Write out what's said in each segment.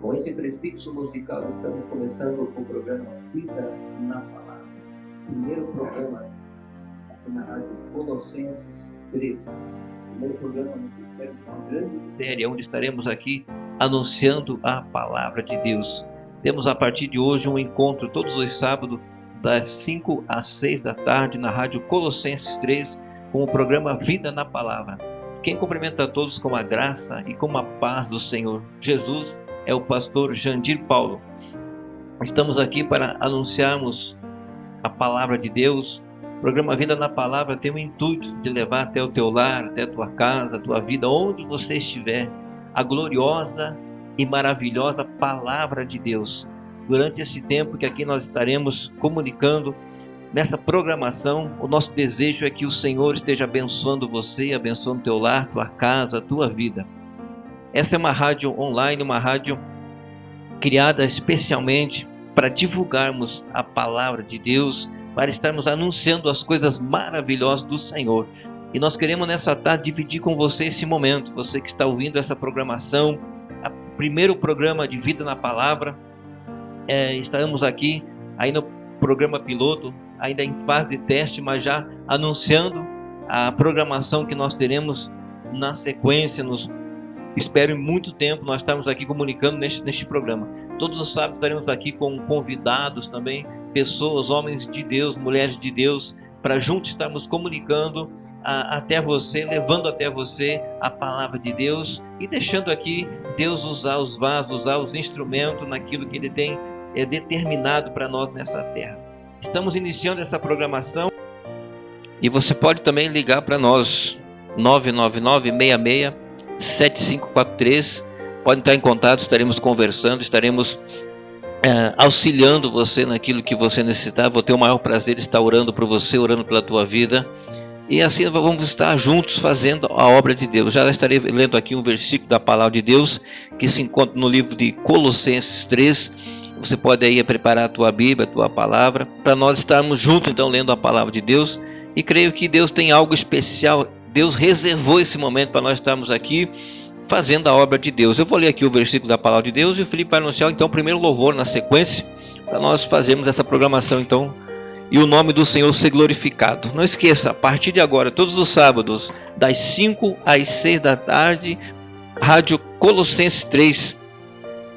Com esse prefixo musical, estamos começando o programa Vida na Palavra. Primeiro programa na Rádio Colossenses 3. Primeiro programa uma grande série onde estaremos aqui anunciando a palavra de Deus. Temos a partir de hoje um encontro todos os sábados, das 5 às 6 da tarde, na Rádio Colossenses 3, com o programa Vida na Palavra. Quem cumprimenta a todos com a graça e com a paz do Senhor Jesus é o pastor Jandir Paulo. Estamos aqui para anunciarmos a palavra de Deus. O programa Vida na Palavra tem o intuito de levar até o teu lar, até a tua casa, a tua vida, onde você estiver, a gloriosa e maravilhosa palavra de Deus. Durante esse tempo que aqui nós estaremos comunicando nessa programação, o nosso desejo é que o Senhor esteja abençoando você, abençoando teu lar, tua casa, tua vida. Essa é uma rádio online, uma rádio criada especialmente para divulgarmos a palavra de Deus, para estarmos anunciando as coisas maravilhosas do Senhor. E nós queremos nessa tarde dividir com você esse momento, você que está ouvindo essa programação, o primeiro programa de Vida na Palavra. É, estamos aqui aí no programa piloto, ainda em fase de teste, mas já anunciando a programação que nós teremos na sequência, nos Espero em muito tempo nós estarmos aqui comunicando neste, neste programa. Todos os sábados estaremos aqui com convidados também, pessoas, homens de Deus, mulheres de Deus, para juntos estarmos comunicando a, até você, levando até você a palavra de Deus e deixando aqui Deus usar os vasos, usar os instrumentos naquilo que Ele tem é, determinado para nós nessa terra. Estamos iniciando essa programação e você pode também ligar para nós 999 66 7543. Pode entrar em contato, estaremos conversando, estaremos é, auxiliando você naquilo que você necessitar. Vou ter o maior prazer de estar orando por você, orando pela tua vida. E assim vamos estar juntos fazendo a obra de Deus. Já estarei lendo aqui um versículo da palavra de Deus que se encontra no livro de Colossenses 3. Você pode aí preparar a tua Bíblia, a tua palavra, para nós estarmos juntos então lendo a palavra de Deus. E creio que Deus tem algo especial Deus reservou esse momento para nós estarmos aqui fazendo a obra de Deus. Eu vou ler aqui o versículo da palavra de Deus e o Felipe vai anunciar então o primeiro louvor na sequência para nós fazermos essa programação então e o nome do Senhor ser glorificado. Não esqueça, a partir de agora, todos os sábados, das 5 às 6 da tarde, Rádio Colossenses 3,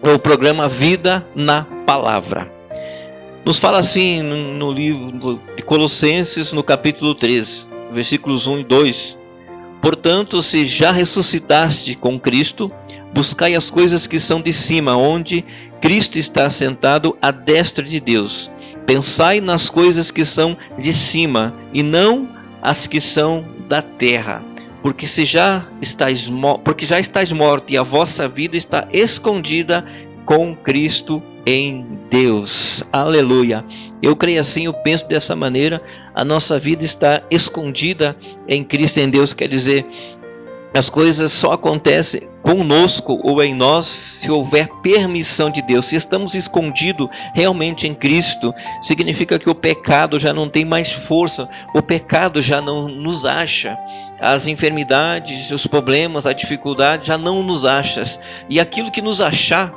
o programa Vida na Palavra. Nos fala assim no, no livro de Colossenses, no capítulo 3, versículos 1 e 2. Portanto, se já ressuscitaste com Cristo, buscai as coisas que são de cima, onde Cristo está sentado à destra de Deus. Pensai nas coisas que são de cima e não as que são da terra. Porque se já estáis porque já estáis morto e a vossa vida está escondida com Cristo em Deus. Aleluia. Eu creio assim, eu penso dessa maneira, a nossa vida está escondida em Cristo em Deus, quer dizer, as coisas só acontecem conosco ou em nós se houver permissão de Deus. Se estamos escondidos realmente em Cristo, significa que o pecado já não tem mais força, o pecado já não nos acha. As enfermidades, os problemas, a dificuldade já não nos acham. E aquilo que nos achar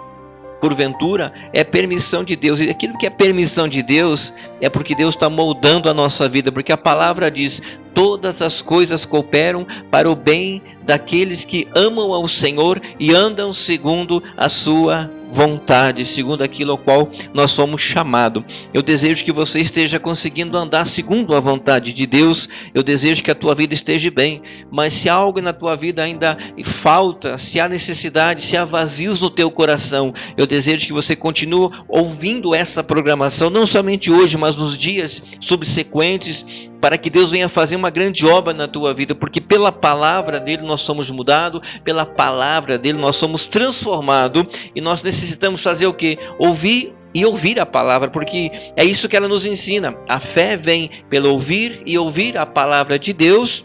porventura, é permissão de Deus. E aquilo que é permissão de Deus é porque Deus está moldando a nossa vida, porque a palavra diz: todas as coisas cooperam para o bem daqueles que amam ao Senhor e andam segundo a sua vontade, segundo aquilo ao qual nós somos chamados. Eu desejo que você esteja conseguindo andar segundo a vontade de Deus. Eu desejo que a tua vida esteja bem. Mas se algo na tua vida ainda falta, se há necessidade, se há vazios no teu coração, eu desejo que você continue ouvindo essa programação, não somente hoje, mas nos dias subsequentes, para que Deus venha fazer uma grande obra na tua vida, porque pela palavra dele nós somos mudados, pela palavra dele nós somos transformados e nós necessitamos fazer o que? Ouvir e ouvir a palavra, porque é isso que ela nos ensina. A fé vem pelo ouvir e ouvir a palavra de Deus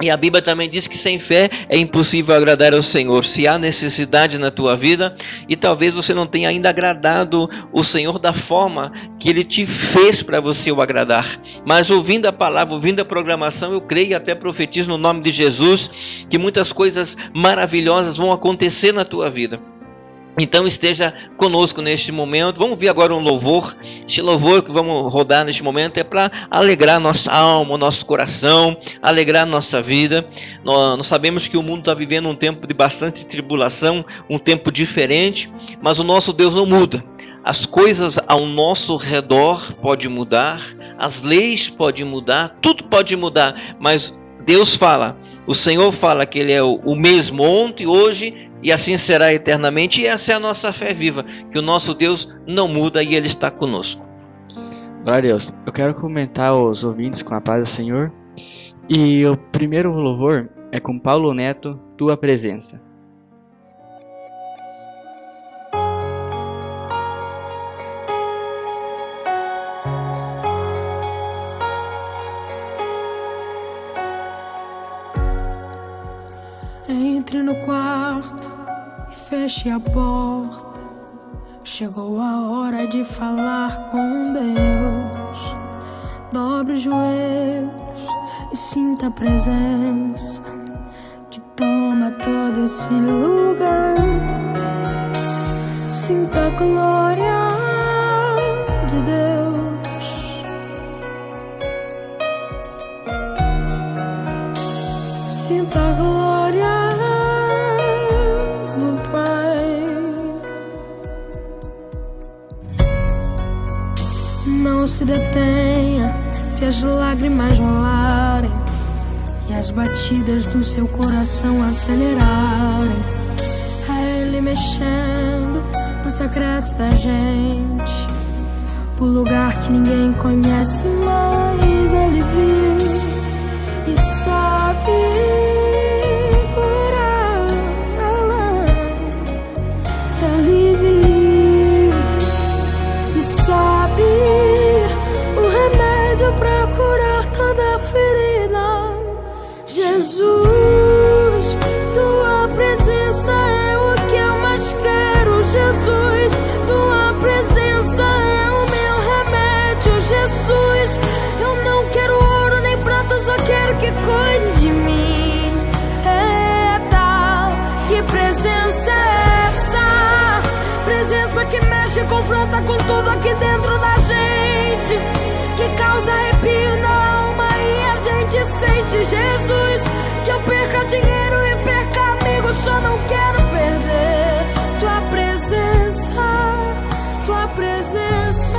e a Bíblia também diz que sem fé é impossível agradar ao Senhor. Se há necessidade na tua vida e talvez você não tenha ainda agradado o Senhor da forma que Ele te fez para você o agradar, mas ouvindo a palavra, ouvindo a programação, eu creio e até profetizo no nome de Jesus que muitas coisas maravilhosas vão acontecer na tua vida. Então esteja conosco neste momento. Vamos ver agora um louvor. Este louvor que vamos rodar neste momento é para alegrar nossa alma, nosso coração, alegrar nossa vida. Nós, nós sabemos que o mundo está vivendo um tempo de bastante tribulação, um tempo diferente, mas o nosso Deus não muda. As coisas ao nosso redor podem mudar, as leis podem mudar, tudo pode mudar, mas Deus fala, o Senhor fala que Ele é o mesmo ontem, hoje e assim será eternamente. E essa é a nossa fé viva, que o nosso Deus não muda e Ele está conosco. Glória a Deus. Eu quero comentar os ouvintes com a paz do Senhor. E o primeiro louvor é com Paulo Neto, Tua Presença. No quarto e feche a porta. Chegou a hora de falar com Deus. Dobre os joelhos e sinta a presença que toma todo esse lugar. Sinta a glória detenha se as lágrimas rolarem e as batidas do seu coração acelerarem. É Ele mexendo no secreto da gente, o lugar que ninguém conhece, mas Ele viu Jesus, tua presença é o que eu mais quero. Jesus, tua presença é o meu remédio. Jesus, eu não quero ouro nem prata, só quero que cuide de mim. Eita, que presença é essa? Presença que mexe e confronta com tudo aqui dentro da gente. Que causa arrepio na e gente sente Jesus. Que eu perca dinheiro e perca amigos, só não quero perder tua presença, tua presença,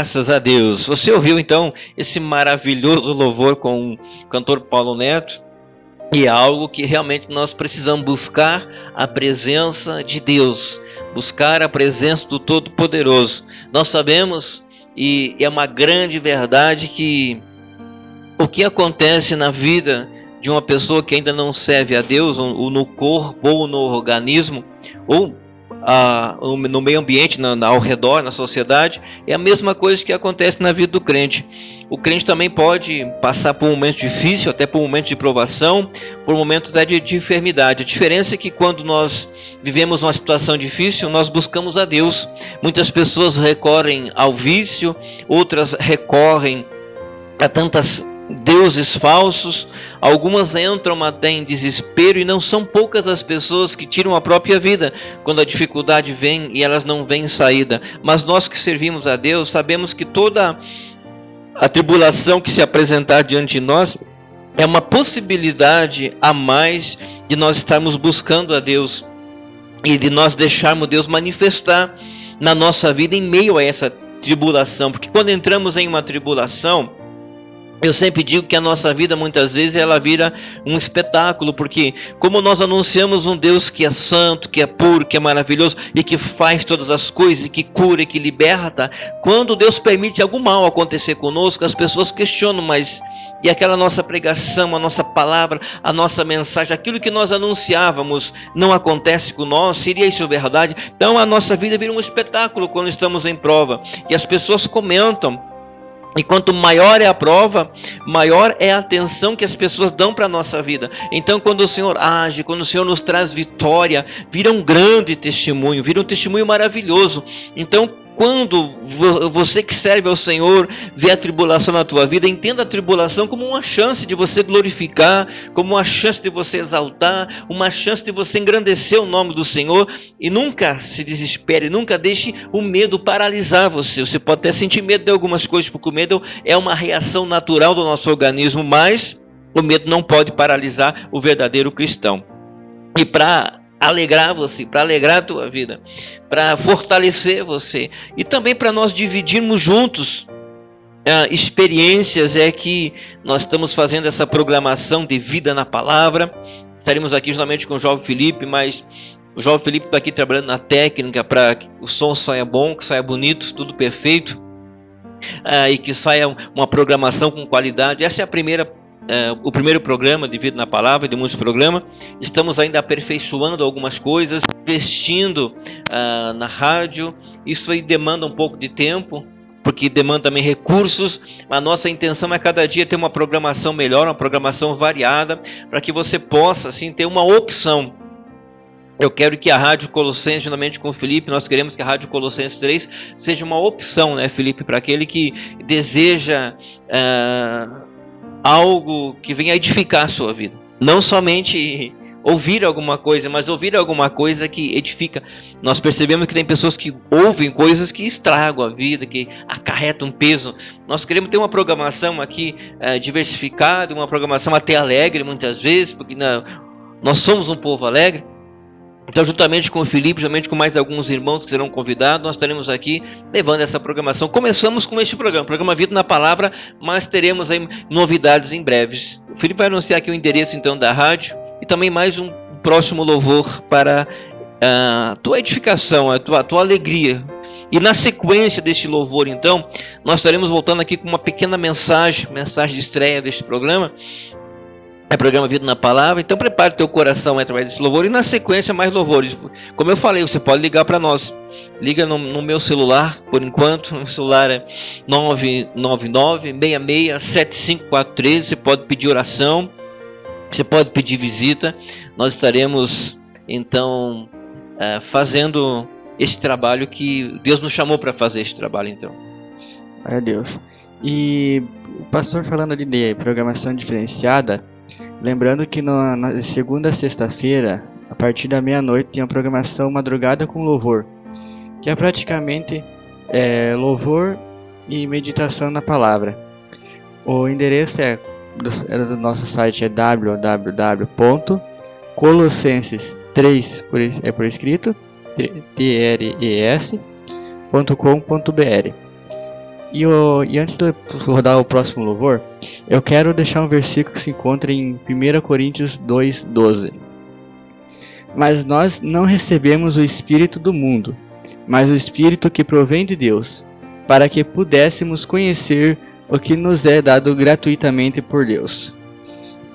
Graças a Deus. Você ouviu então esse maravilhoso louvor com o cantor Paulo Neto? E é algo que realmente nós precisamos buscar a presença de Deus, buscar a presença do Todo-Poderoso. Nós sabemos, e é uma grande verdade, que o que acontece na vida de uma pessoa que ainda não serve a Deus, ou no corpo, ou no organismo, ou no meio ambiente, na, ao redor, na sociedade, é a mesma coisa que acontece na vida do crente. O crente também pode passar por um momento difícil, até por um momento de provação, por um momento até de, de enfermidade. A diferença é que quando nós vivemos uma situação difícil, nós buscamos a Deus. Muitas pessoas recorrem ao vício, outras recorrem a tantas deuses falsos, algumas entram até em desespero e não são poucas as pessoas que tiram a própria vida quando a dificuldade vem e elas não veem saída. Mas nós que servimos a Deus sabemos que toda a tribulação que se apresentar diante de nós é uma possibilidade a mais de nós estarmos buscando a Deus e de nós deixarmos Deus manifestar na nossa vida em meio a essa tribulação, porque quando entramos em uma tribulação, eu sempre digo que a nossa vida muitas vezes ela vira um espetáculo, porque como nós anunciamos um Deus que é santo, que é puro, que é maravilhoso e que faz todas as coisas, que cura e que liberta, quando Deus permite algum mal acontecer conosco, as pessoas questionam, mas e aquela nossa pregação, a nossa palavra, a nossa mensagem, aquilo que nós anunciávamos não acontece com nós, seria isso verdade? Então a nossa vida vira um espetáculo quando estamos em prova. E as pessoas comentam, e quanto maior é a prova, maior é a atenção que as pessoas dão para a nossa vida. Então, quando o Senhor age, quando o Senhor nos traz vitória, vira um grande testemunho, vira um testemunho maravilhoso. Então, quando você que serve ao Senhor vê a tribulação na tua vida, entenda a tribulação como uma chance de você glorificar, como uma chance de você exaltar, uma chance de você engrandecer o nome do Senhor e nunca se desespere, nunca deixe o medo paralisar você. Você pode até sentir medo de algumas coisas, porque o medo é uma reação natural do nosso organismo, mas o medo não pode paralisar o verdadeiro cristão. E para alegrar você, para alegrar a tua vida, para fortalecer você e também para nós dividirmos juntos uh, experiências. É que nós estamos fazendo essa programação de vida na palavra. Estaremos aqui justamente com o Jovem Felipe, mas o Jovem Felipe está aqui trabalhando na técnica para que o som saia bom, que saia bonito, tudo perfeito. Uh, e que saia uma programação com qualidade. Essa é a primeira uh, o primeiro programa de Vida na Palavra, de muitos programas. Estamos ainda aperfeiçoando algumas coisas, investindo uh, na rádio. Isso aí demanda um pouco de tempo, porque demanda também recursos. A nossa intenção é cada dia ter uma programação melhor, uma programação variada, para que você possa assim ter uma opção. Eu quero que a Rádio Colossenses, juntamente com o Felipe, nós queremos que a Rádio Colossenses 3 seja uma opção, né, Felipe, para aquele que deseja uh, algo que venha edificar a sua vida. Não somente ouvir alguma coisa, mas ouvir alguma coisa que edifica. Nós percebemos que tem pessoas que ouvem coisas que estragam a vida, que acarretam um peso. Nós queremos ter uma programação aqui é, diversificada, uma programação até alegre muitas vezes, porque não, nós somos um povo alegre. Então, juntamente com o Felipe, juntamente com mais alguns irmãos que serão convidados, nós estaremos aqui levando essa programação. Começamos com este programa, programa Vida na Palavra, mas teremos aí novidades em breves. O Felipe vai anunciar aqui o endereço então da rádio e também mais um próximo louvor para a tua edificação, a tua, a tua alegria. E na sequência deste louvor, então, nós estaremos voltando aqui com uma pequena mensagem, mensagem de estreia deste programa, é programa Vida na Palavra, então prepare teu coração através desse louvor e na sequência mais louvores. Como eu falei, você pode ligar para nós. Liga no, no, meu celular, por enquanto, o celular é 999-66-7543. Você pode pedir oração, você pode pedir visita. Nós estaremos então é, fazendo esse trabalho que Deus nos chamou para fazer esse trabalho, então. Glória Deus. E o pastor falando ali de programação diferenciada, Lembrando que na segunda sexta-feira, a partir da meia-noite, tem a programação Madrugada com Louvor, que é praticamente é, louvor e meditação na palavra. O endereço é do, é do nosso site é www.colossenses3 por, é por escrito tres.com.br E, o, e antes de rodar o próximo louvor, eu quero deixar um versículo que se encontra em 1 Coríntios 2,12. Mas nós não recebemos o Espírito do mundo, mas o Espírito que provém de Deus, para que pudéssemos conhecer o que nos é dado gratuitamente por Deus.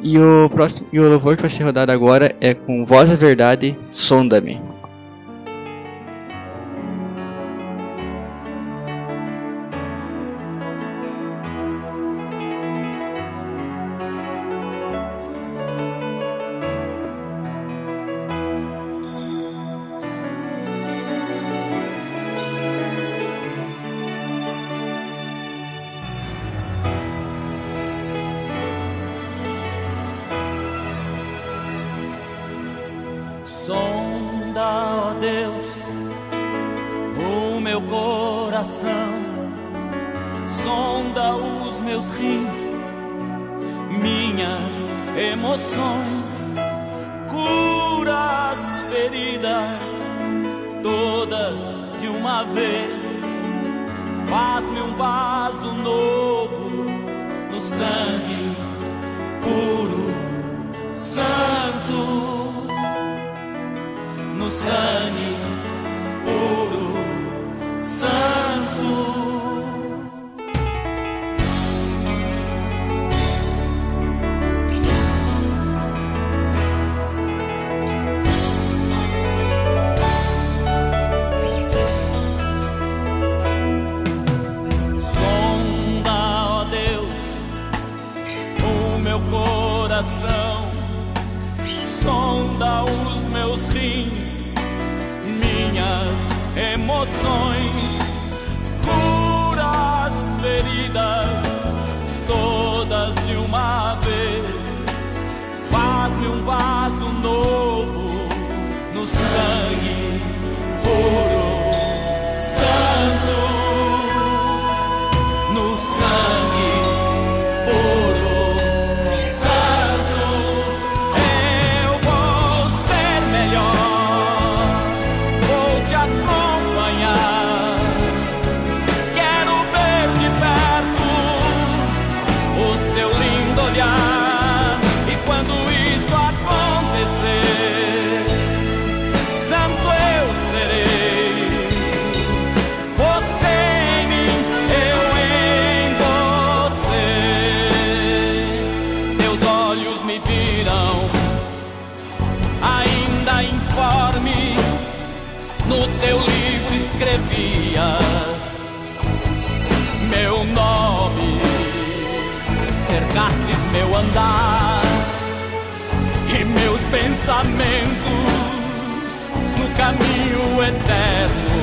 E o próximo e o louvor que vai ser rodado agora é com Voz da Verdade, Sonda-me. Sonda, ó Deus, o meu coração, sonda os meus rins, minhas emoções, cura as feridas, todas de uma vez. Faz-me um vaso novo no sangue puro, santo. insani meu andar e meus pensamentos no caminho eterno.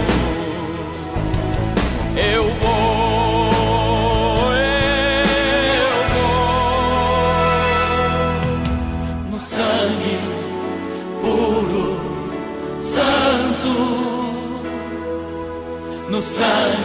Eu vou, eu vou no sangue puro, santo, no sangue.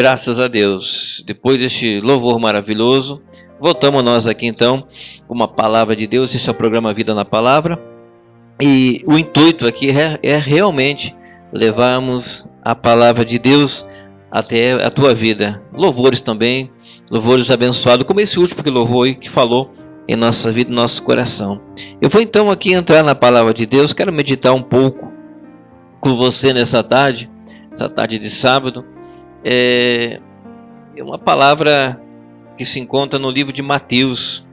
Graças a Deus. Depois deste louvor maravilhoso, voltamos nós aqui então com uma palavra de Deus. Esse é o programa Vida na Palavra. E o intuito aqui é, é realmente levarmos a palavra de Deus até a tua vida. Louvores também, louvores abençoados, como esse último que louvou e que falou em nossa vida, no nosso coração. Eu vou então aqui entrar na palavra de Deus, quero meditar um pouco com você nessa tarde, essa tarde de sábado. É, é uma palavra que se encontra no livro de Mateus,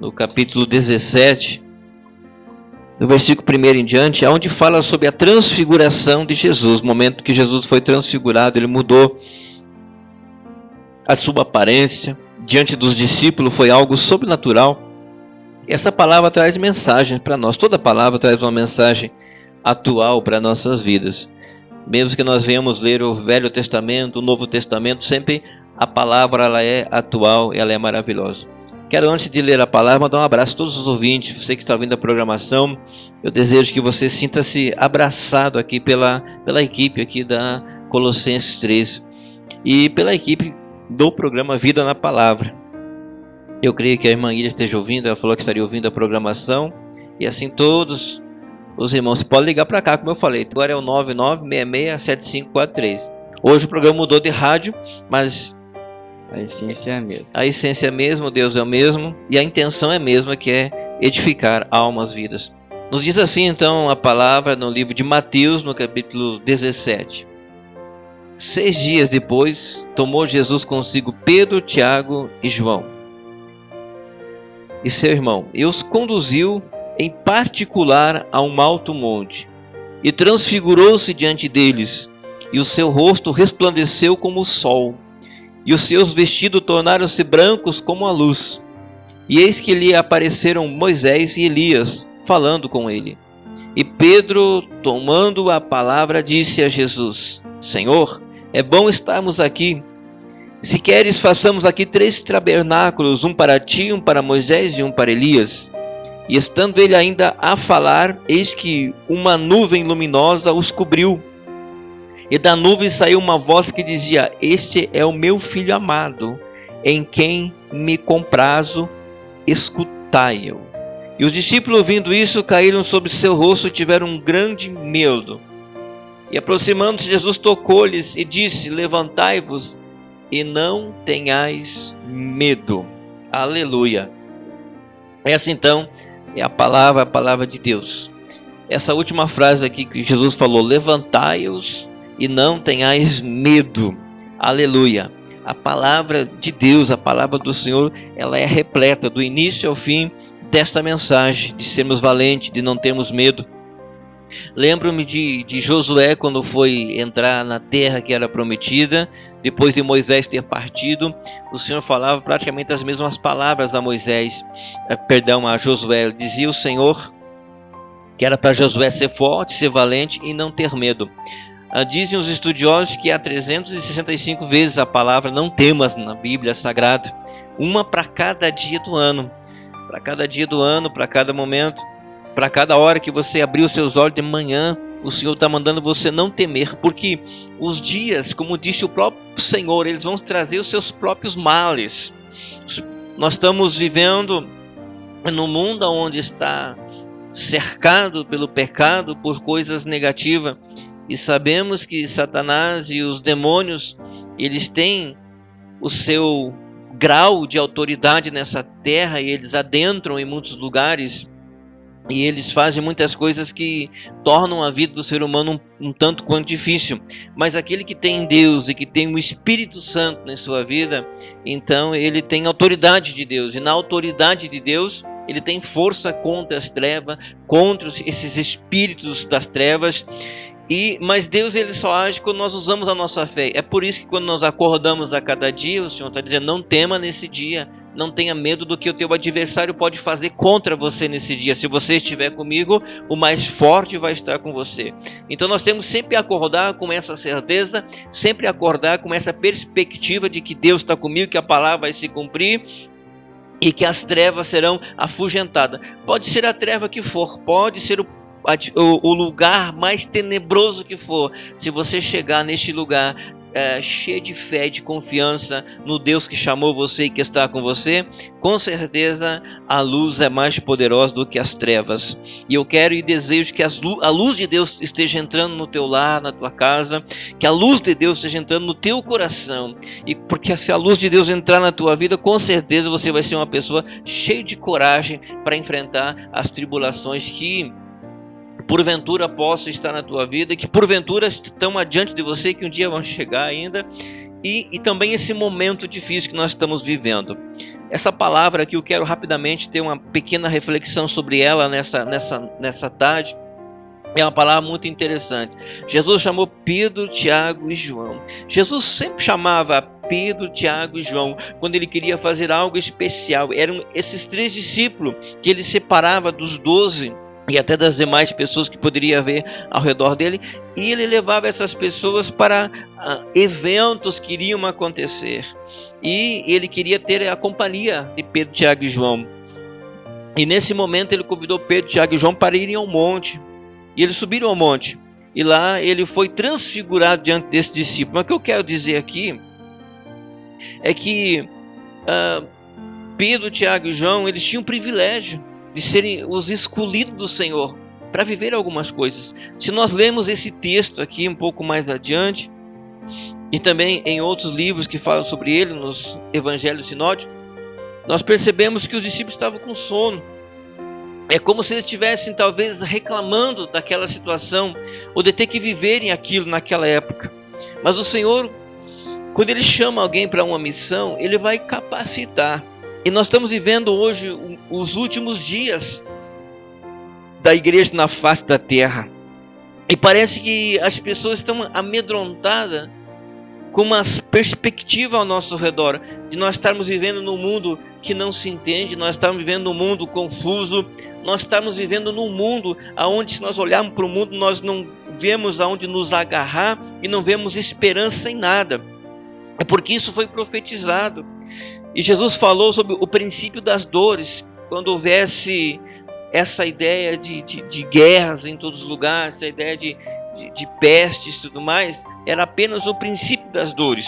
no capítulo 17, no versículo 1 em diante, onde fala sobre a transfiguração de Jesus. O momento que Jesus foi transfigurado, ele mudou a sua aparência diante dos discípulos, foi algo sobrenatural. Essa palavra traz mensagem para nós. Toda palavra traz uma mensagem atual para nossas vidas. Mesmo que nós venhamos ler o Velho Testamento, o Novo Testamento, sempre a palavra ela é atual, ela é maravilhosa. Quero, antes de ler a palavra, mandar um abraço a todos os ouvintes, você que está ouvindo a programação. Eu desejo que você sinta-se abraçado aqui pela, pela equipe aqui da Colossenses 3 e pela equipe do programa Vida na Palavra. Eu creio que a irmã Ilha esteja ouvindo, ela falou que estaria ouvindo a programação. E assim todos os irmãos, você pode ligar para cá, como eu falei. Agora é o 99667543. Hoje o programa mudou de rádio, mas a essência é a mesma. A essência é a mesma, Deus é o mesmo e a intenção é a mesma, que é edificar almas, vidas. Nos diz assim então a palavra no livro de Mateus, no capítulo 17. Seis dias depois, tomou Jesus consigo Pedro, Tiago e João e seu irmão, e os conduziu em particular a um alto monte, e transfigurou-se diante deles, e o seu rosto resplandeceu como o sol, e os seus vestidos tornaram-se brancos como a luz. E eis que lhe apareceram Moisés e Elias, falando com ele. E Pedro, tomando a palavra, disse a Jesus: Senhor, é bom estarmos aqui. Se queres, façamos aqui três tabernáculos: um para ti, um para Moisés e um para Elias. E estando ele ainda a falar, eis que uma nuvem luminosa os cobriu e da nuvem saiu uma voz que dizia: Este é o meu filho amado, em quem me comprazo, escutai-o. E os discípulos, ouvindo isso, caíram sobre seu rosto e tiveram um grande medo. E aproximando-se, Jesus tocou-lhes e disse: Levantai-vos e não tenhais medo. Aleluia. Essa então é a palavra, a palavra de Deus. Essa última frase aqui que Jesus falou: Levantai-os e não tenhais medo. Aleluia. A palavra de Deus, a palavra do Senhor, ela é repleta do início ao fim desta mensagem de sermos valentes, de não termos medo. Lembro-me de, de Josué quando foi entrar na terra que era prometida, depois de Moisés ter partido, o Senhor falava praticamente as mesmas palavras a Moisés, eh, perdão, a Josué. Dizia o Senhor que era para Josué ser forte, ser valente e não ter medo. Ah, dizem os estudiosos que há 365 vezes a palavra não temas na Bíblia Sagrada, uma para cada dia do ano, para cada dia do ano, para cada momento, para cada hora que você abrir os seus olhos de manhã, o Senhor está mandando você não temer, porque os dias, como disse o próprio Senhor, eles vão trazer os seus próprios males. Nós estamos vivendo no mundo onde está cercado pelo pecado, por coisas negativas. E sabemos que Satanás e os demônios, eles têm o seu grau de autoridade nessa terra e eles adentram em muitos lugares e eles fazem muitas coisas que tornam a vida do ser humano um, um, tanto quanto difícil. Mas aquele que tem Deus e que tem o Espírito Santo na sua vida, então ele tem autoridade de Deus. E na autoridade de Deus, ele tem força contra as trevas, contra esses espíritos das trevas. E, mas Deus ele só age quando nós usamos a nossa fé. É por isso que quando nós acordamos a cada dia, o Senhor está dizendo: não tema nesse dia, não tenha medo do que o teu adversário pode fazer contra você nesse dia. Se você estiver comigo, o mais forte vai estar com você. Então nós temos sempre acordar com essa certeza, sempre acordar com essa perspectiva de que Deus está comigo, que a palavra vai se cumprir e que as trevas serão afugentadas. Pode ser a treva que for, pode ser o o, lugar mais tenebroso que for, se você chegar neste lugar, é, cheia de fé, de confiança no Deus que chamou você e que está com você, com certeza a luz é mais poderosa do que as trevas. E eu quero e desejo que a luz de Deus esteja entrando no teu lar, na tua casa, que a luz de Deus esteja entrando no teu coração. E porque se a luz de Deus entrar na tua vida, com certeza você vai ser uma pessoa cheia de coragem para enfrentar as tribulações que porventura possa estar na tua vida, que porventura estão adiante de você, que um dia vão chegar ainda, e, e também esse momento difícil que nós estamos vivendo. Essa palavra aqui eu quero rapidamente ter uma pequena reflexão sobre ela nessa, nessa, nessa tarde. É uma palavra muito interessante. Jesus chamou Pedro, Tiago e João. Jesus sempre chamava Pedro, Tiago e João quando ele queria fazer algo especial. Eram esses três discípulos que ele separava dos doze e até das demais pessoas que poderia haver ao redor dele, e ele levava essas pessoas para uh, eventos que iriam acontecer. E ele queria ter a companhia de Pedro, Tiago e João. E nesse momento ele convidou Pedro, Tiago e João para irem ao monte. E eles subiram ao monte. E lá ele foi transfigurado diante desse discípulo. Mas o que eu quero dizer aqui é que uh, Pedro, Tiago e João, eles tinham privilégio de serem os escolhidos do Senhor para viver algumas coisas. Se nós lemos esse texto aqui um pouco mais adiante, e também em outros livros que falam sobre ele, nos evangelhos sinóticos, nós percebemos que os discípulos estavam com sono. É como se eles estivessem talvez reclamando daquela situação, ou de ter que viverem aquilo naquela época. Mas o Senhor, quando Ele chama alguém para uma missão, Ele vai capacitar. E nós estamos vivendo hoje os últimos dias da igreja na face da terra. E parece que as pessoas estão amedrontadas com uma perspectiva ao nosso redor de nós estarmos vivendo num mundo que não se entende, nós estamos vivendo num mundo confuso, nós estamos vivendo num mundo aonde se nós olharmos para o mundo nós não vemos aonde nos agarrar e não vemos esperança em nada. É porque isso foi profetizado. E Jesus falou sobre o princípio das dores, quando houvesse essa ideia de, de, de guerras em todos os lugares, essa ideia de, de, de pestes e tudo mais, era apenas o princípio das dores.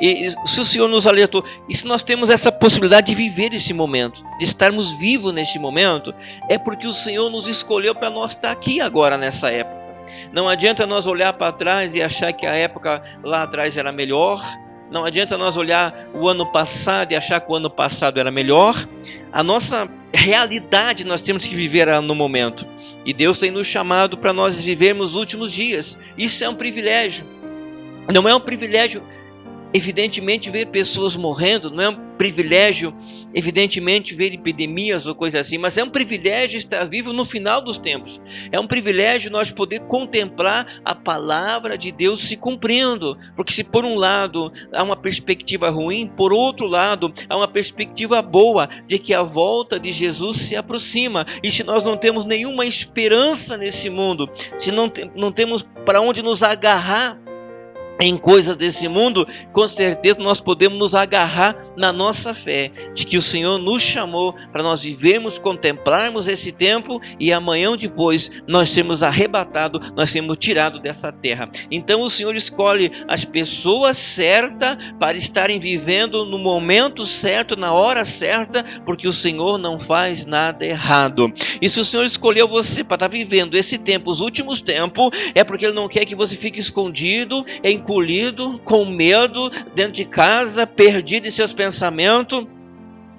E se o Senhor nos alertou, e se nós temos essa possibilidade de viver esse momento, de estarmos vivos neste momento, é porque o Senhor nos escolheu para nós estar aqui agora nessa época. Não adianta nós olhar para trás e achar que a época lá atrás era melhor, não adianta nós olhar o ano passado e achar que o ano passado era melhor. A nossa realidade nós temos que viver no momento. E Deus tem nos chamado para nós vivermos os últimos dias. Isso é um privilégio. Não é um privilégio evidentemente ver pessoas morrendo não é um privilégio, evidentemente ver epidemias ou coisa assim, mas é um privilégio estar vivo no final dos tempos. É um privilégio nós poder contemplar a palavra de Deus se cumprindo, porque se por um lado há uma perspectiva ruim, por outro lado há uma perspectiva boa de que a volta de Jesus se aproxima. E se nós não temos nenhuma esperança nesse mundo, se não, não temos para onde nos agarrar em coisas desse mundo, com certeza nós podemos nos agarrar na nossa fé, de que o Senhor nos chamou para nós vivermos, contemplarmos esse tempo e amanhã depois nós sermos arrebatados, nós sermos tirados dessa terra. Então o Senhor escolhe as pessoas certas para estarem vivendo no momento certo, na hora certa, porque o Senhor não faz nada errado. E se o Senhor escolheu você para estar vivendo esse tempo, os últimos tempos, é porque Ele não quer que você fique escondido em encolhido, com medo, dentro de casa, perdido em seus pensamentos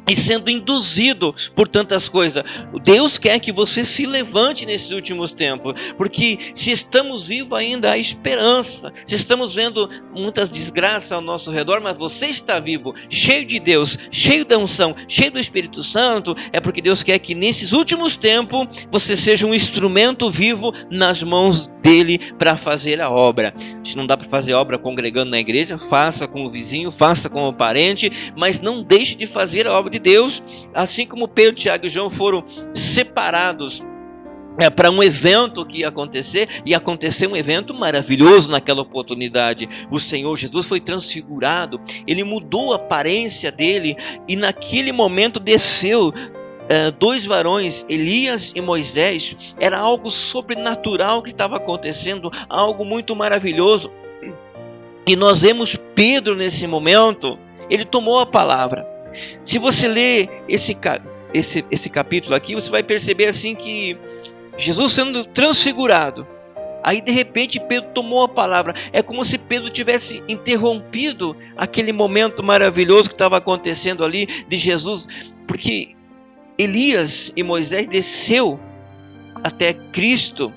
e sendo induzido por tantas coisas. Deus quer que você se levante nesses últimos tempos, porque se estamos vivos ainda há esperança. Se estamos vendo muitas desgraças ao nosso redor, mas você está vivo, cheio de Deus, cheio da unção, cheio do Espírito Santo, é porque Deus quer que nesses últimos tempos você seja um instrumento vivo nas mãos dele para fazer a obra. Se não dá para fazer obra congregando na igreja, faça com o vizinho, faça com o parente, mas não deixe de fazer a obra de Deus, assim como Pedro, Tiago e João foram separados é, para um evento que ia acontecer, e aconteceu um evento maravilhoso naquela oportunidade. O Senhor Jesus foi transfigurado, ele mudou a aparência dele, e naquele momento desceu Uh, dois varões, Elias e Moisés, era algo sobrenatural que estava acontecendo, algo muito maravilhoso. E nós vemos Pedro nesse momento, ele tomou a palavra. Se você ler esse, esse, esse capítulo aqui, você vai perceber assim que Jesus sendo transfigurado, Aí de repente Pedro tomou a palavra. É como se Pedro tivesse interrompido aquele momento maravilhoso que estava acontecendo ali de Jesus, porque Elias e Moisés desceu até Cristo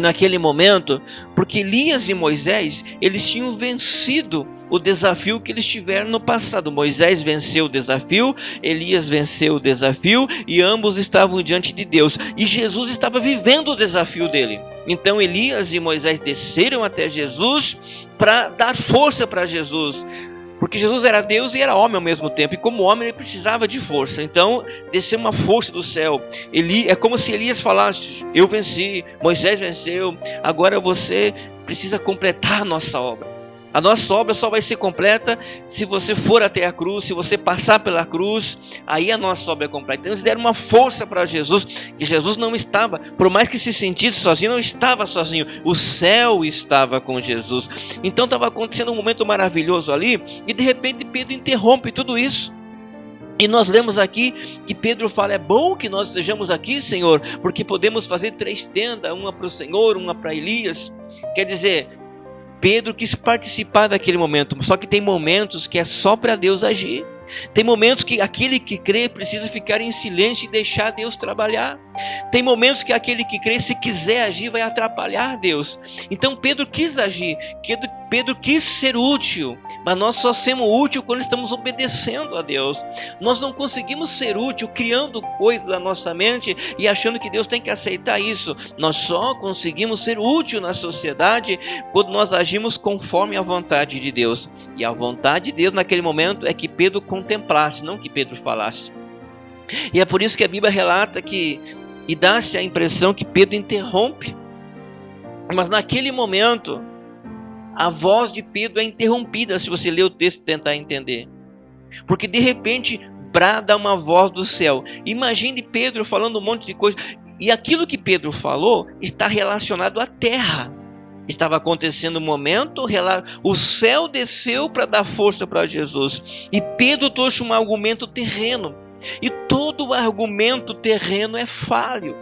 naquele momento, porque Elias e Moisés, eles tinham vencido o desafio que eles tiveram no passado. Moisés venceu o desafio, Elias venceu o desafio e ambos estavam diante de Deus. E Jesus estava vivendo o desafio dele. Então Elias e Moisés desceram até Jesus para dar força para Jesus. Porque Jesus era Deus e era homem ao mesmo tempo, e como homem ele precisava de força. Então, desceu uma força do céu. Eli, é como se Elias falasse: Eu venci, Moisés venceu, agora você precisa completar a nossa obra. A nossa obra só vai ser completa se você for até a cruz, se você passar pela cruz, aí a nossa obra é completa. Então eles deram uma força para Jesus, que Jesus não estava, por mais que se sentisse sozinho, não estava sozinho. O céu estava com Jesus. Então estava acontecendo um momento maravilhoso ali, e de repente Pedro interrompe tudo isso. E nós lemos aqui que Pedro fala: é bom que nós estejamos aqui, Senhor, porque podemos fazer três tendas, uma para o Senhor, uma para Elias. Quer dizer, Pedro quis participar daquele momento, só que tem momentos que é só para Deus agir. Tem momentos que aquele que crê precisa ficar em silêncio e deixar Deus trabalhar. Tem momentos que aquele que crê, se quiser agir, vai atrapalhar Deus. Então Pedro quis agir, Pedro, Pedro quis ser útil. Mas nós só somos úteis quando estamos obedecendo a Deus. Nós não conseguimos ser útil criando coisas na nossa mente e achando que Deus tem que aceitar isso. Nós só conseguimos ser útil na sociedade quando nós agimos conforme a vontade de Deus. E a vontade de Deus naquele momento é que Pedro contemplasse, não que Pedro falasse. E é por isso que a Bíblia relata que e dá-se a impressão que Pedro interrompe. Mas naquele momento, a voz de Pedro é interrompida se você ler o texto e tentar entender. Porque de repente brada uma voz do céu. Imagine Pedro falando um monte de coisa. E aquilo que Pedro falou está relacionado à terra. Estava acontecendo um momento, o céu desceu para dar força para Jesus. E Pedro trouxe um argumento terreno. E todo argumento terreno é falho.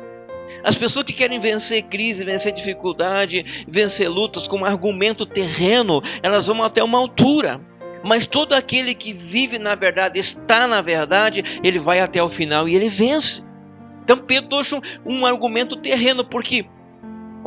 As pessoas que querem vencer crise, vencer dificuldade, vencer lutas com um argumento terreno, elas vão até uma altura. Mas todo aquele que vive na verdade, está na verdade, ele vai até o final e ele vence. Então Pedro trouxe um, um argumento terreno, porque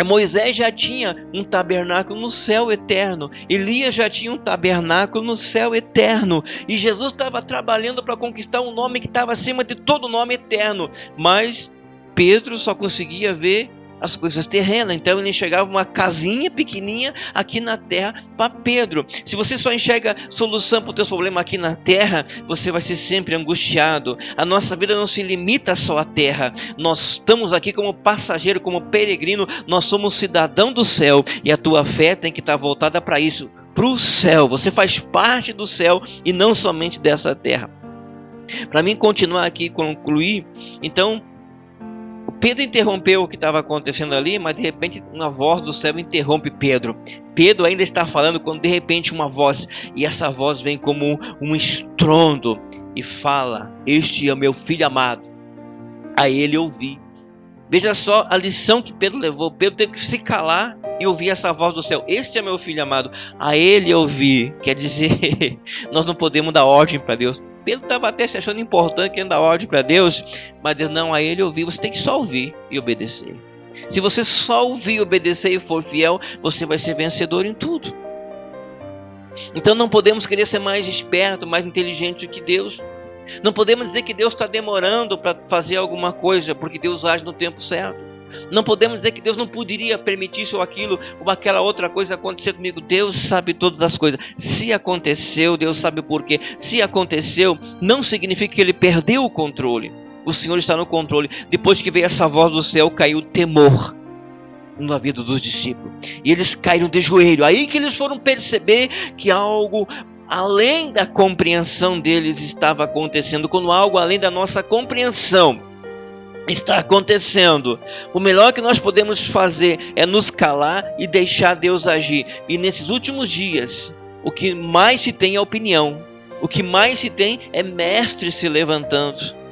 Moisés já tinha um tabernáculo no céu eterno, Elias já tinha um tabernáculo no céu eterno, e Jesus estava trabalhando para conquistar um nome que estava acima de todo nome eterno, mas Pedro só conseguia ver as coisas terrenas. Então ele enxergava uma casinha pequenininha aqui na terra para Pedro. Se você só enxerga solução para os teus problemas aqui na terra, você vai ser sempre angustiado. A nossa vida não se limita só à terra. Nós estamos aqui como passageiro, como peregrino. Nós somos cidadão do céu e a tua fé tem que estar voltada para isso, para o céu. Você faz parte do céu e não somente dessa terra. Para mim continuar aqui e concluir, então Pedro interrompeu o que estava acontecendo ali, mas de repente uma voz do céu interrompe Pedro. Pedro ainda está falando quando de repente uma voz, e essa voz vem como um, estrondo e fala: Este é meu filho amado. A ele ouvi. Veja só a lição que Pedro levou. Pedro teve que se calar e ouvir essa voz do céu. Este é meu filho amado. A ele ouvi. Quer dizer, nós não podemos dar ordem para Deus. Pedro estava até se achando importante, querendo dar ordem para Deus, mas Deus não a ele ouvir. Você tem que só ouvir e obedecer. Se você só ouvir, obedecer e for fiel, você vai ser vencedor em tudo. Então não podemos querer ser mais esperto, mais inteligente do que Deus. Não podemos dizer que Deus está demorando para fazer alguma coisa, porque Deus age no tempo certo. Não podemos dizer que Deus não poderia permitir isso ou aquilo ou aquela outra coisa acontecer comigo. Deus sabe todas as coisas. Se aconteceu, Deus sabe o porquê. Se aconteceu, não significa que ele perdeu o controle. O Senhor está no controle. Depois que veio essa voz do céu, caiu o temor na vida dos discípulos. E eles caíram de joelho. Aí que eles foram perceber que algo além da compreensão deles estava acontecendo, quando algo além da nossa compreensão está acontecendo. O melhor que nós podemos fazer é nos calar e deixar Deus agir. E nesses últimos dias, o que mais se tem é opinião. O que mais se tem é mestres se levantando.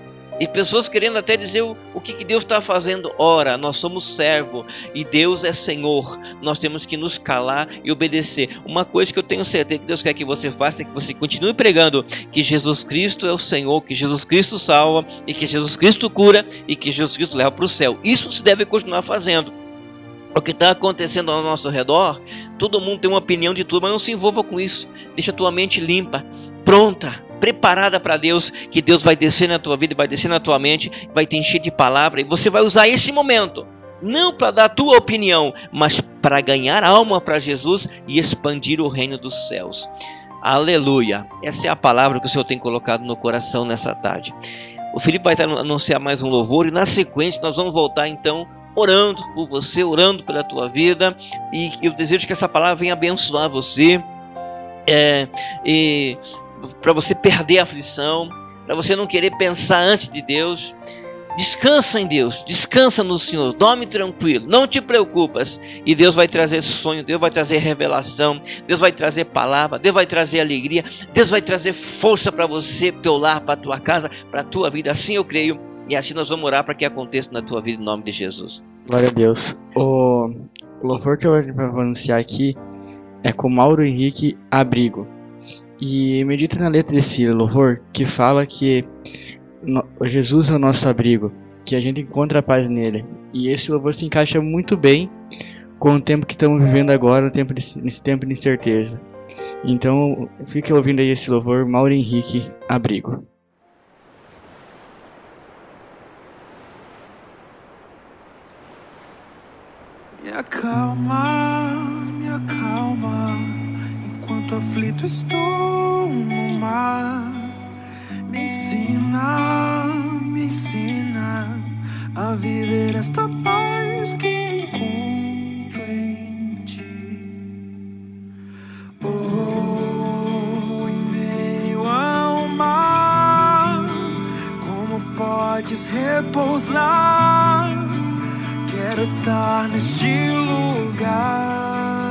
E pessoas querendo até dizer o, que, que Deus está fazendo. Ora, nós somos servo e Deus é Senhor. Nós temos que nos calar e obedecer. Uma coisa que eu tenho certeza que Deus quer que você faça é que você continue pregando que Jesus Cristo é o Senhor, que Jesus Cristo salva e que Jesus Cristo cura e que Jesus Cristo leva para o céu. Isso se deve continuar fazendo. O que está acontecendo ao nosso redor, todo mundo tem uma opinião de tudo, mas não se envolva com isso. Deixa a tua mente limpa, pronta preparada para Deus, que Deus vai descer na tua vida, vai descer na tua mente, vai te encher de palavra e você vai usar esse momento não para dar a tua opinião, mas para ganhar alma para Jesus e expandir o reino dos céus. Aleluia. Essa é a palavra que o Senhor tem colocado no coração nessa tarde. O Felipe vai anunciar mais um louvor e na sequência nós vamos voltar então orando por você, orando pela tua vida e eu desejo que essa palavra venha abençoar você. É, e para você perder a aflição, para você não querer pensar antes de Deus. Descansa em Deus, descansa no Senhor, dorme tranquilo, não te preocupas. E Deus vai trazer sonho, Deus vai trazer revelação, Deus vai trazer palavra, Deus vai trazer alegria, Deus vai trazer força para você, teu lar, para tua casa, para tua vida. Assim eu creio e assim nós vamos orar para que aconteça na tua vida em nome de Jesus. Glória a Deus. O louvor que eu vou anunciar aqui é com Mauro Henrique Abrigo. E medita na letra desse louvor que fala que Jesus é o nosso abrigo, que a gente encontra a paz nele. E esse louvor se encaixa muito bem com o tempo que estamos vivendo agora, tempo de, nesse tempo de incerteza. Então, fique ouvindo aí esse louvor, Mauro Henrique Abrigo. Me acalma, me acalma, enquanto aflito estou no mar. Me ensina, me ensina a viver esta paz que encontro em ti. Oh, em meio ao mar, como podes repousar? Quero estar neste lugar.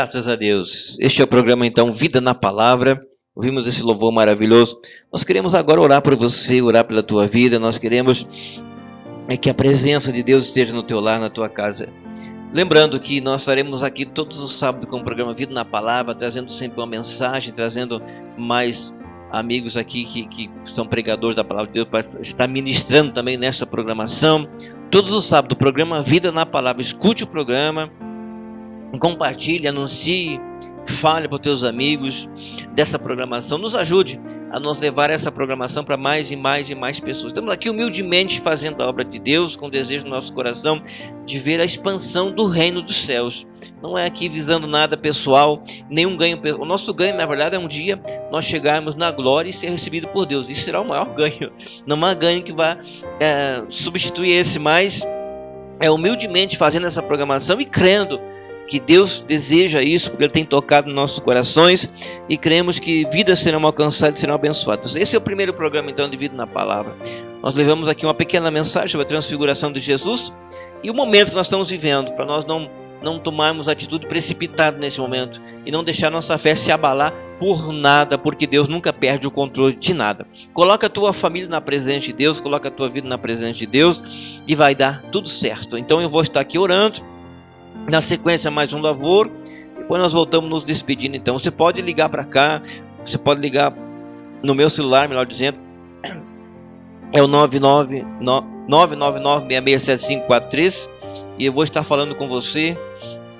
Graças a Deus. Este é o programa, então, Vida na Palavra. Ouvimos esse louvor maravilhoso. Nós queremos agora orar por você, orar pela tua vida. Nós queremos é que a presença de Deus esteja no teu lar, na tua casa. Lembrando que nós estaremos aqui todos os sábados com o programa Vida na Palavra, trazendo sempre uma mensagem, trazendo mais amigos aqui que, que são pregadores da palavra de Deus para estar ministrando também nessa programação. Todos os sábados, o programa Vida na Palavra. Escute o programa compartilhe, anuncie, fale para os teus amigos dessa programação. Nos ajude a nos levar essa programação para mais e mais e mais pessoas. Estamos aqui humildemente fazendo a obra de Deus, com desejo no nosso coração de ver a expansão do reino dos céus. Não é aqui visando nada pessoal, nenhum ganho. O nosso ganho, na verdade, é um dia nós chegarmos na glória e ser recebido por Deus. Isso será o maior ganho. Não há ganho que vá é, substituir esse, mas é humildemente fazendo essa programação e crendo que Deus deseja isso, porque Ele tem tocado nos nossos corações e cremos que vidas serão alcançadas e serão abençoadas. Esse é o primeiro programa, então, de Vida na Palavra. Nós levamos aqui uma pequena mensagem sobre a transfiguração de Jesus e o momento que nós estamos vivendo, para nós não, não tomarmos atitude precipitada nesse momento e não deixar nossa fé se abalar por nada, porque Deus nunca perde o controle de nada. Coloca a tua família na presença de Deus, coloca a tua vida na presença de Deus e vai dar tudo certo. Então eu vou estar aqui orando na sequência, mais um louvor. Depois nós voltamos nos despedindo. Então, você pode ligar para cá. Você pode ligar no meu celular, melhor dizendo. É o 999-667543. E eu vou estar falando com você.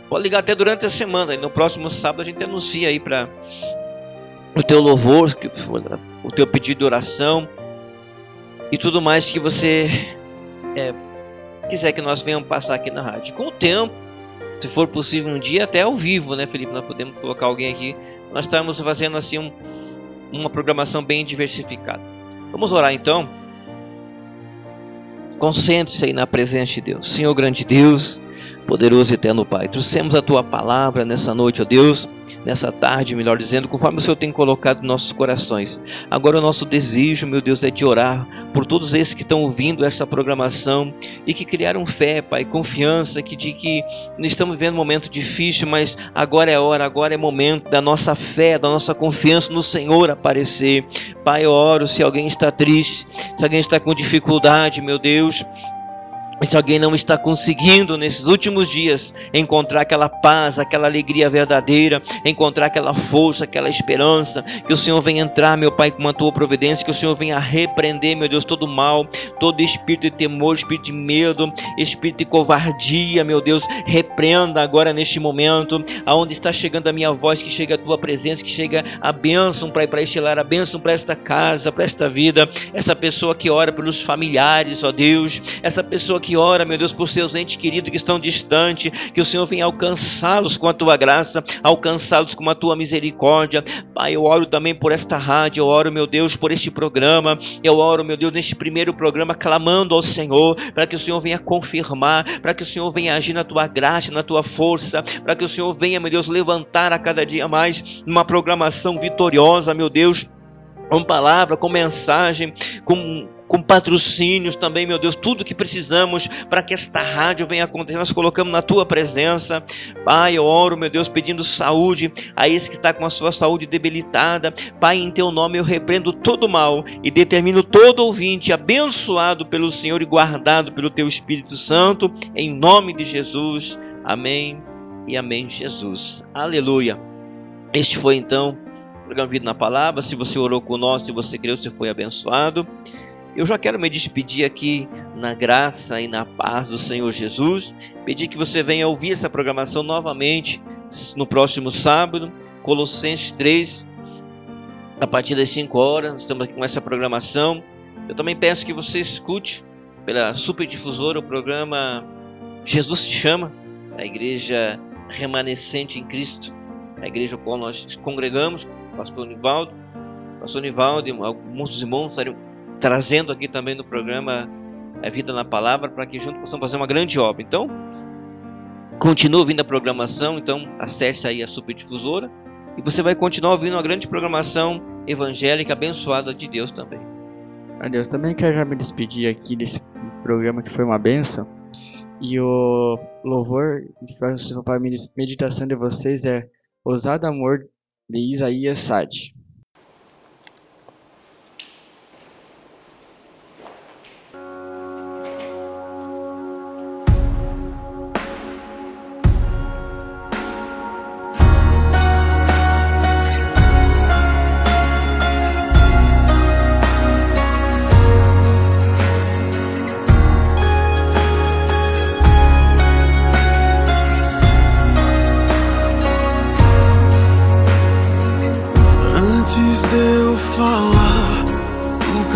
Pode ligar até durante a semana. E no próximo sábado a gente anuncia aí para o teu louvor, o teu pedido de oração e tudo mais que você é, quiser que nós venhamos passar aqui na rádio. Com o tempo, se for possível um dia, até ao vivo, né, Felipe? Nós podemos colocar alguém aqui. Nós estamos fazendo assim um, uma programação bem diversificada. Vamos orar então. Concentre-se aí na presença de Deus. Senhor grande Deus, poderoso e eterno Pai, trouxemos a tua palavra nessa noite, ó Deus nessa tarde, melhor dizendo, conforme o Senhor tem colocado nossos corações. Agora o nosso desejo, meu Deus, é de orar por todos esses que estão ouvindo essa programação e que criaram fé, Pai, confiança, que de que estamos vivendo um momento difícil, mas agora é hora, agora é momento da nossa fé, da nossa confiança no Senhor aparecer. Pai, eu oro se alguém está triste, se alguém está com dificuldade, meu Deus, se alguém não está conseguindo nesses últimos dias encontrar aquela paz, aquela alegria verdadeira, encontrar aquela força, aquela esperança, que o Senhor venha entrar, meu Pai, com a tua providência, que o Senhor venha repreender, meu Deus, todo mal, todo espírito de temor, espírito de medo, espírito de covardia, meu Deus, repreenda agora neste momento, aonde está chegando a minha voz, que chega a tua presença, que chega a bênção para para este lar, a bênção para esta casa, para esta vida, essa pessoa que ora pelos familiares, ó Deus, essa pessoa que que ora, meu Deus, por seus entes queridos que estão distantes, que o Senhor venha alcançá-los com a tua graça, alcançá-los com a tua misericórdia. Pai, eu oro também por esta rádio, eu oro, meu Deus, por este programa, eu oro, meu Deus, neste primeiro programa, clamando ao Senhor, para que o Senhor venha confirmar, para que o Senhor venha agir na tua graça, na tua força, para que o Senhor venha, meu Deus, levantar a cada dia mais uma programação vitoriosa, meu Deus com palavra, com mensagem, com com patrocínios também, meu Deus, tudo que precisamos para que esta rádio venha acontecer, nós colocamos na tua presença. Pai, eu oro, meu Deus, pedindo saúde a esse que está com a sua saúde debilitada. Pai, em teu nome eu repreendo todo mal e determino todo ouvinte abençoado pelo Senhor e guardado pelo teu Espírito Santo, em nome de Jesus. Amém e amém, Jesus. Aleluia. Este foi então o programa Vida na Palavra. Se você orou nós, se você creu, você foi abençoado. Eu já quero me despedir aqui na graça e na paz do Senhor Jesus. Pedir que você venha ouvir essa programação novamente no próximo sábado, Colossenses 3, a partir das 5 horas. Estamos aqui com essa programação. Eu também peço que você escute pela superdifusora o programa Jesus te chama, a igreja remanescente em Cristo, a igreja com qual nós congregamos, pastor Nivaldo, pastor Nivaldo e muitos irmãos estariam trazendo aqui também no programa a Vida na Palavra, para que juntos possamos fazer uma grande obra. Então, continue ouvindo a programação, então acesse aí a Superdifusora e você vai continuar ouvindo uma grande programação evangélica abençoada de Deus também. Adeus, também quero já me despedir aqui desse programa que foi uma benção. E o louvor para a meditação de vocês é Ousado Amor de Isaías Sade.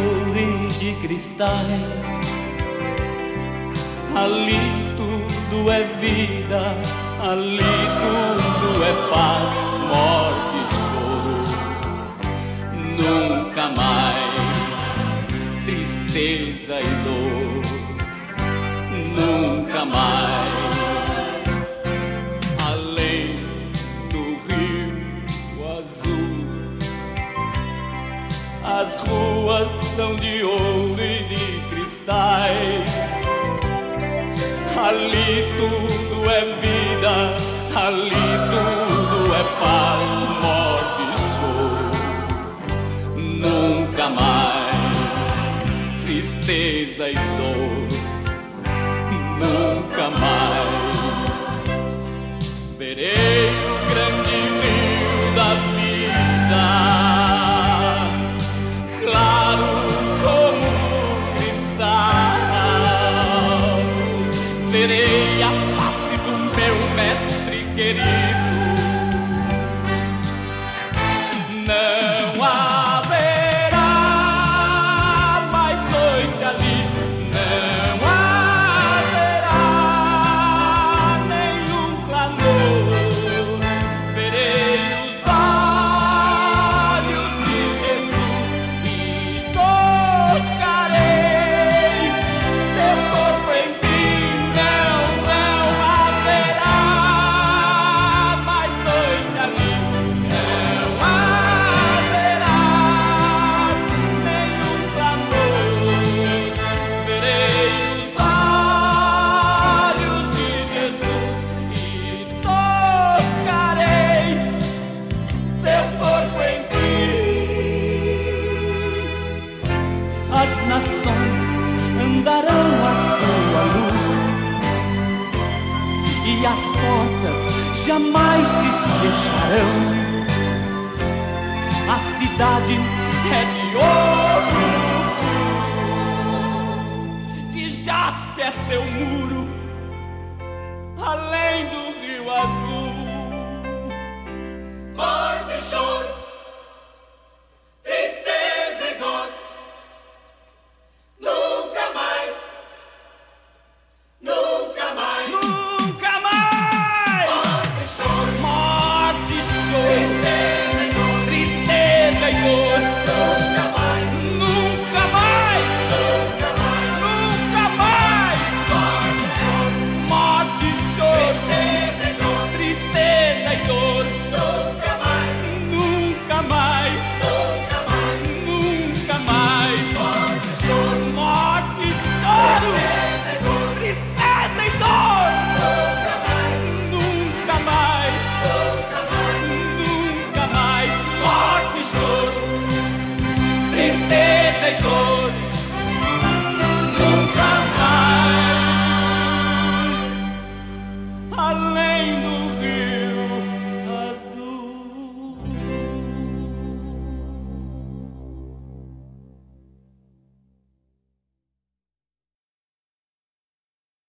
ouro e de cristais. Ali tudo é vida, ali tudo é paz, morte e choro. Nunca mais tristeza e dor, nunca mais. são de ouro e de cristais. Ali tudo é vida, ali tudo é paz, morte e choro. Nunca mais tristeza e dor, nunca mais.